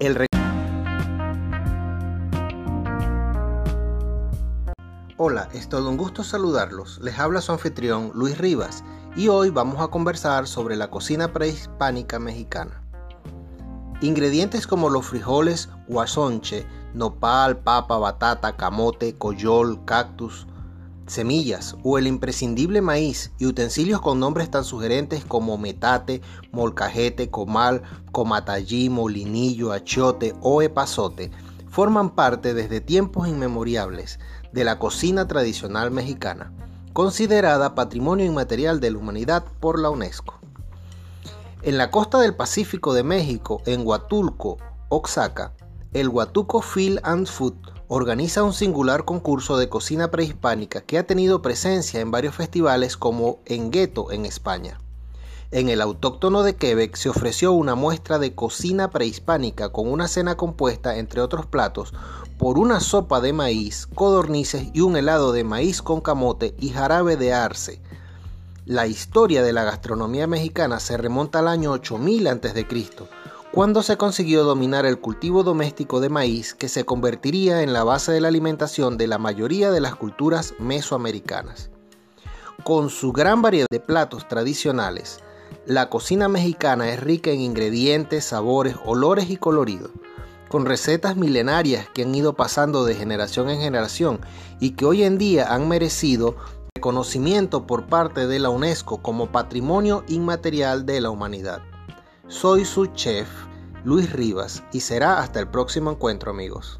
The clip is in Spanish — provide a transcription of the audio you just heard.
El Hola, es todo un gusto saludarlos. Les habla su anfitrión Luis Rivas y hoy vamos a conversar sobre la cocina prehispánica mexicana. Ingredientes como los frijoles, guasonche, nopal, papa, batata, camote, coyol, cactus, semillas o el imprescindible maíz y utensilios con nombres tan sugerentes como metate, molcajete, comal, comatallí, molinillo, achiote o epazote forman parte desde tiempos inmemoriales de la cocina tradicional mexicana, considerada Patrimonio Inmaterial de la Humanidad por la UNESCO. En la costa del Pacífico de México, en Huatulco, Oaxaca, el Huatuco Field and Food organiza un singular concurso de cocina prehispánica que ha tenido presencia en varios festivales como en Gueto, en España. En el autóctono de Quebec se ofreció una muestra de cocina prehispánica con una cena compuesta, entre otros platos, por una sopa de maíz, codornices y un helado de maíz con camote y jarabe de arce. La historia de la gastronomía mexicana se remonta al año 8000 a.C., cuando se consiguió dominar el cultivo doméstico de maíz que se convertiría en la base de la alimentación de la mayoría de las culturas mesoamericanas. Con su gran variedad de platos tradicionales, la cocina mexicana es rica en ingredientes, sabores, olores y colorido, con recetas milenarias que han ido pasando de generación en generación y que hoy en día han merecido reconocimiento por parte de la UNESCO como Patrimonio Inmaterial de la Humanidad. Soy su chef, Luis Rivas, y será hasta el próximo encuentro amigos.